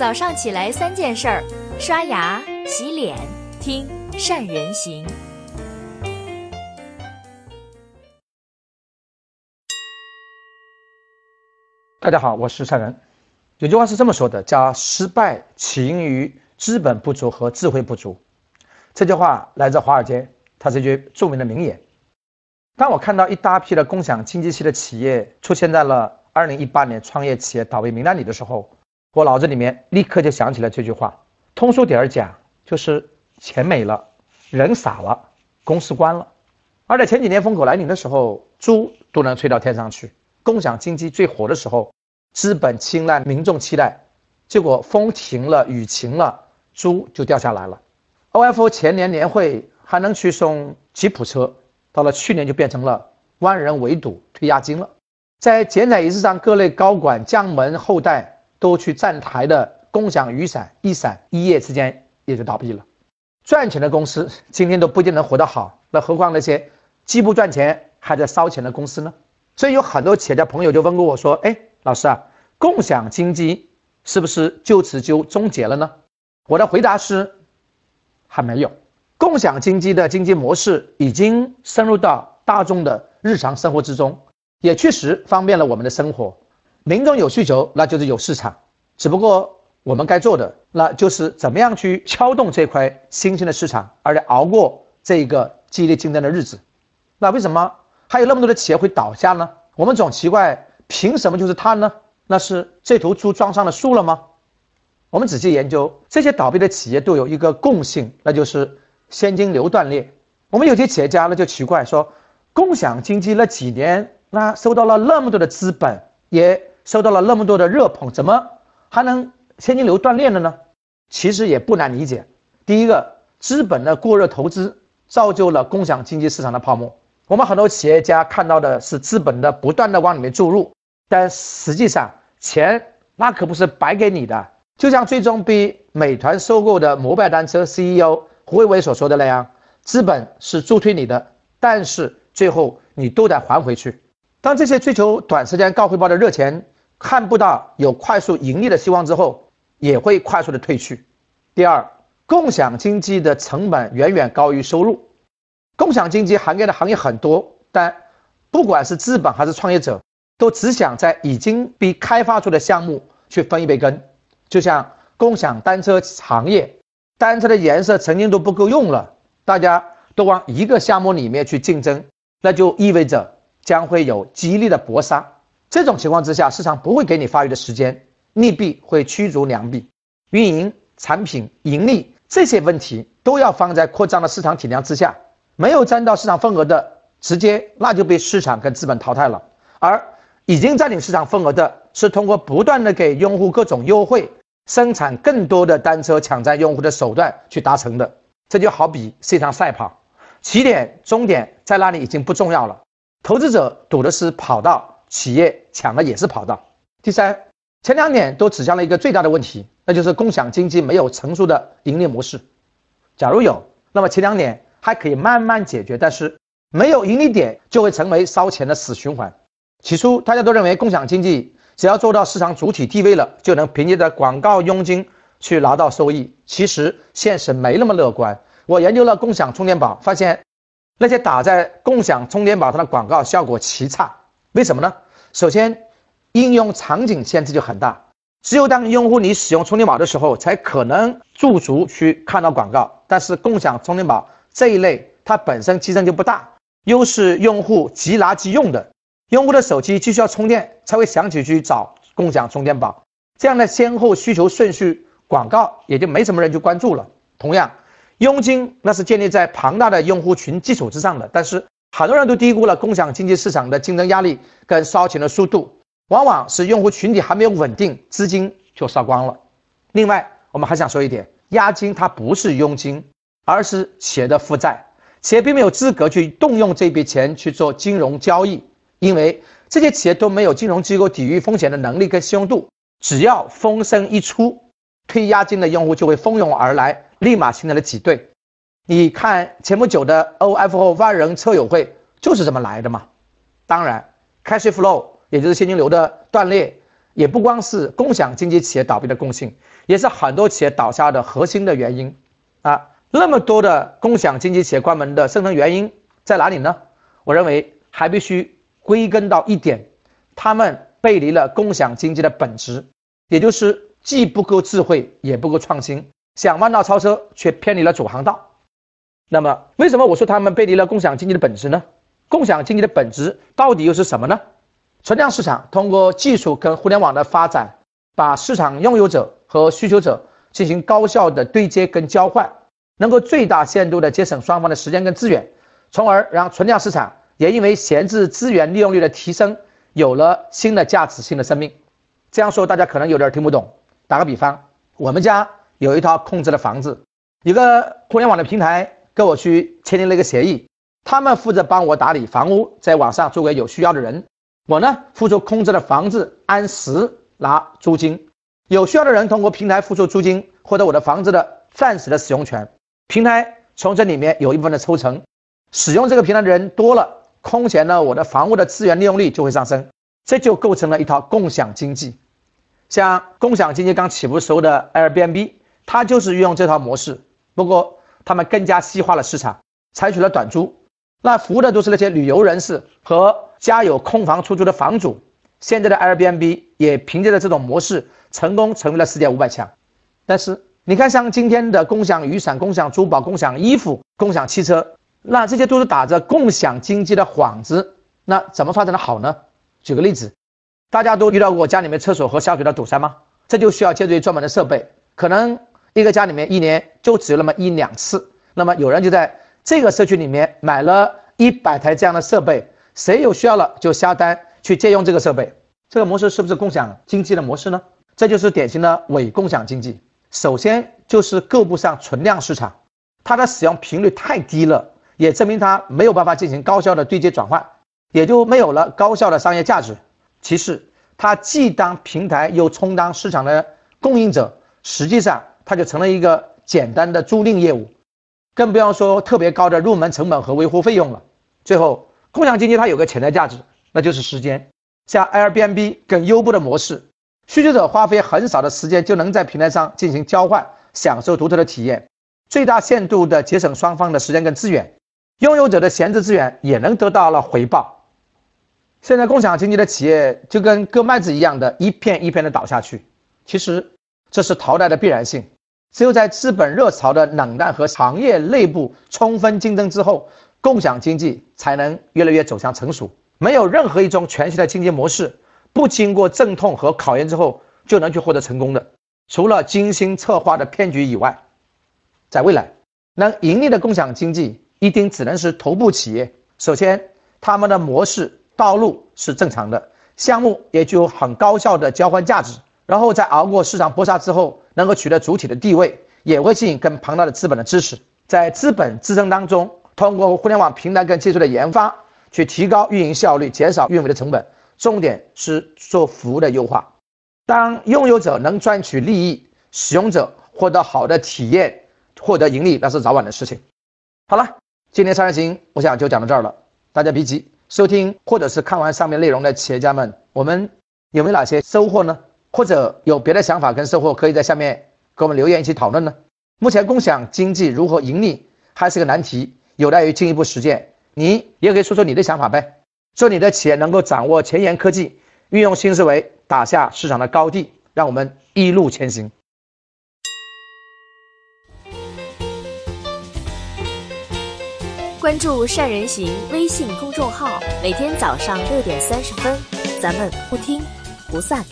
早上起来三件事儿：刷牙、洗脸、听善人行。大家好，我是善人。有句话是这么说的，叫“失败起因于资本不足和智慧不足”。这句话来自华尔街，它是一句著名的名言。当我看到一大批的共享经济系的企业出现在了2018年创业企业倒闭名单里的时候，我脑子里面立刻就想起了这句话。通俗点儿讲，就是钱没了，人傻了，公司关了。而在前几年风口来临的时候，猪都能吹到天上去。共享经济最火的时候，资本青睐，民众期待，结果风停了，雨停了，猪就掉下来了。OFO 前年年会还能去送吉普车，到了去年就变成了万人围堵退押金了。在剪彩仪式上，各类高管、将门、后代都去站台的共享雨伞，一闪一夜之间也就倒闭了。赚钱的公司今天都不一定能活得好，那何况那些既不赚钱还在烧钱的公司呢？所以有很多企业家朋友就问过我说：“哎，老师啊，共享经济是不是就此就终结了呢？”我的回答是，还没有。共享经济的经济模式已经深入到大众的日常生活之中，也确实方便了我们的生活。民众有需求，那就是有市场。只不过我们该做的，那就是怎么样去撬动这块新兴的市场，而且熬过这个激烈竞争的日子。那为什么？还有那么多的企业会倒下呢？我们总奇怪，凭什么就是它呢？那是这头猪撞上了树了吗？我们仔细研究，这些倒闭的企业都有一个共性，那就是现金流断裂。我们有些企业家呢就奇怪说，共享经济那几年，那收到了那么多的资本，也收到了那么多的热捧，怎么还能现金流断裂了呢？其实也不难理解，第一个，资本的过热投资造就了共享经济市场的泡沫。我们很多企业家看到的是资本的不断的往里面注入，但实际上钱那可不是白给你的。就像最终被美团收购的摩拜单车 CEO 胡伟伟所说的那样，资本是助推你的，但是最后你都得还回去。当这些追求短时间高回报的热钱看不到有快速盈利的希望之后，也会快速的退去。第二，共享经济的成本远远高于收入。共享经济行业的行业很多，但不管是资本还是创业者，都只想在已经被开发出的项目去分一杯羹。就像共享单车行业，单车的颜色曾经都不够用了，大家都往一个项目里面去竞争，那就意味着将会有激烈的搏杀。这种情况之下，市场不会给你发育的时间，利弊会驱逐良币，运营、产品、盈利这些问题都要放在扩张的市场体量之下。没有占到市场份额的，直接那就被市场跟资本淘汰了；而已经占领市场份额的，是通过不断的给用户各种优惠，生产更多的单车抢占用户的手段去达成的。这就好比是一场赛跑，起点、终点在那里已经不重要了。投资者赌的是跑道，企业抢的也是跑道。第三，前两点都指向了一个最大的问题，那就是共享经济没有成熟的盈利模式。假如有，那么前两点。还可以慢慢解决，但是没有盈利点就会成为烧钱的死循环。起初大家都认为共享经济只要做到市场主体地位了，就能凭借着广告佣金去拿到收益。其实现实没那么乐观。我研究了共享充电宝，发现那些打在共享充电宝上的广告效果奇差。为什么呢？首先，应用场景限制就很大，只有当用户你使用充电宝的时候，才可能驻足去看到广告。但是共享充电宝。这一类它本身竞争就不大，又是用户即拿即用的，用户的手机既需要充电才会想起去找共享充电宝，这样的先后需求顺序，广告也就没什么人去关注了。同样，佣金那是建立在庞大的用户群基础之上的，但是很多人都低估了共享经济市场的竞争压力跟烧钱的速度，往往是用户群体还没有稳定，资金就烧光了。另外，我们还想说一点，押金它不是佣金。而是企业的负债，企业并没有资格去动用这笔钱去做金融交易，因为这些企业都没有金融机构抵御风险的能力跟信用度。只要风声一出，退押金的用户就会蜂拥而来，立马形成了挤兑。你看前不久的 OFO 万人车友会就是这么来的嘛。当然，cash flow 也就是现金流的断裂，也不光是共享经济企业倒闭的共性，也是很多企业倒下的核心的原因啊。那么多的共享经济企业关门的深层原因在哪里呢？我认为还必须归根到一点，他们背离了共享经济的本质，也就是既不够智慧，也不够创新，想弯道超车却偏离了主航道。那么，为什么我说他们背离了共享经济的本质呢？共享经济的本质到底又是什么呢？存量市场通过技术跟互联网的发展，把市场拥有者和需求者进行高效的对接跟交换，能够最大限度的节省双方的时间跟资源，从而让存量市场也因为闲置资源利用率的提升，有了新的价值、新的生命。这样说大家可能有点听不懂。打个比方，我们家有一套空置的房子，一个互联网的平台。跟我去签订了一个协议，他们负责帮我打理房屋，在网上租给有需要的人，我呢付出空置的房子按时拿租金，有需要的人通过平台付出租金，获得我的房子的暂时的使用权，平台从这里面有一部分的抽成，使用这个平台的人多了，空闲呢我的房屋的资源利用率就会上升，这就构成了一套共享经济。像共享经济刚起步时候的 Airbnb，他就是运用这套模式，不过。他们更加细化了市场，采取了短租，那服务的都是那些旅游人士和家有空房出租的房主。现在的 Airbnb 也凭借着这种模式，成功成为了世界五百强。但是你看，像今天的共享雨伞、共享珠宝、共享衣服、共享汽车，那这些都是打着共享经济的幌子，那怎么发展的好呢？举个例子，大家都遇到过家里面厕所和下水道堵塞吗？这就需要借助于专门的设备，可能。一个家里面一年就只有那么一两次，那么有人就在这个社区里面买了一百台这样的设备，谁有需要了就下单去借用这个设备，这个模式是不是共享经济的模式呢？这就是典型的伪共享经济。首先就是够不上存量市场，它的使用频率太低了，也证明它没有办法进行高效的对接转换，也就没有了高效的商业价值。其次，它既当平台又充当市场的供应者，实际上。它就成了一个简单的租赁业务，更不要说特别高的入门成本和维护费用了。最后，共享经济它有个潜在价值，那就是时间。像 Airbnb 跟优步的模式，需求者花费很少的时间就能在平台上进行交换，享受独特的体验，最大限度的节省双方的时间跟资源，拥有者的闲置资源也能得到了回报。现在共享经济的企业就跟割麦子一样的一片一片的倒下去，其实这是淘汰的必然性。只有在资本热潮的冷淡和行业内部充分竞争之后，共享经济才能越来越走向成熟。没有任何一种全新的经济模式不经过阵痛和考验之后就能去获得成功的，除了精心策划的骗局以外，在未来能盈利的共享经济一定只能是头部企业。首先，他们的模式道路是正常的，项目也具有很高效的交换价值。然后在熬过市场搏杀之后，能够取得主体的地位，也会吸引更庞大的资本的支持。在资本支撑当中，通过互联网平台跟技术的研发，去提高运营效率，减少运维的成本。重点是做服务的优化。当拥有者能赚取利益，使用者获得好的体验，获得盈利，那是早晚的事情。好了，今天三人行，我想就讲到这儿了。大家别急，收听或者是看完上面内容的企业家们，我们有没有哪些收获呢？或者有别的想法跟收获，可以在下面给我们留言一起讨论呢。目前共享经济如何盈利还是个难题，有待于进一步实践。你也可以说说你的想法呗。祝你的企业能够掌握前沿科技，运用新思维，打下市场的高地，让我们一路前行。关注善人行微信公众号，每天早上六点三十分，咱们不听不散。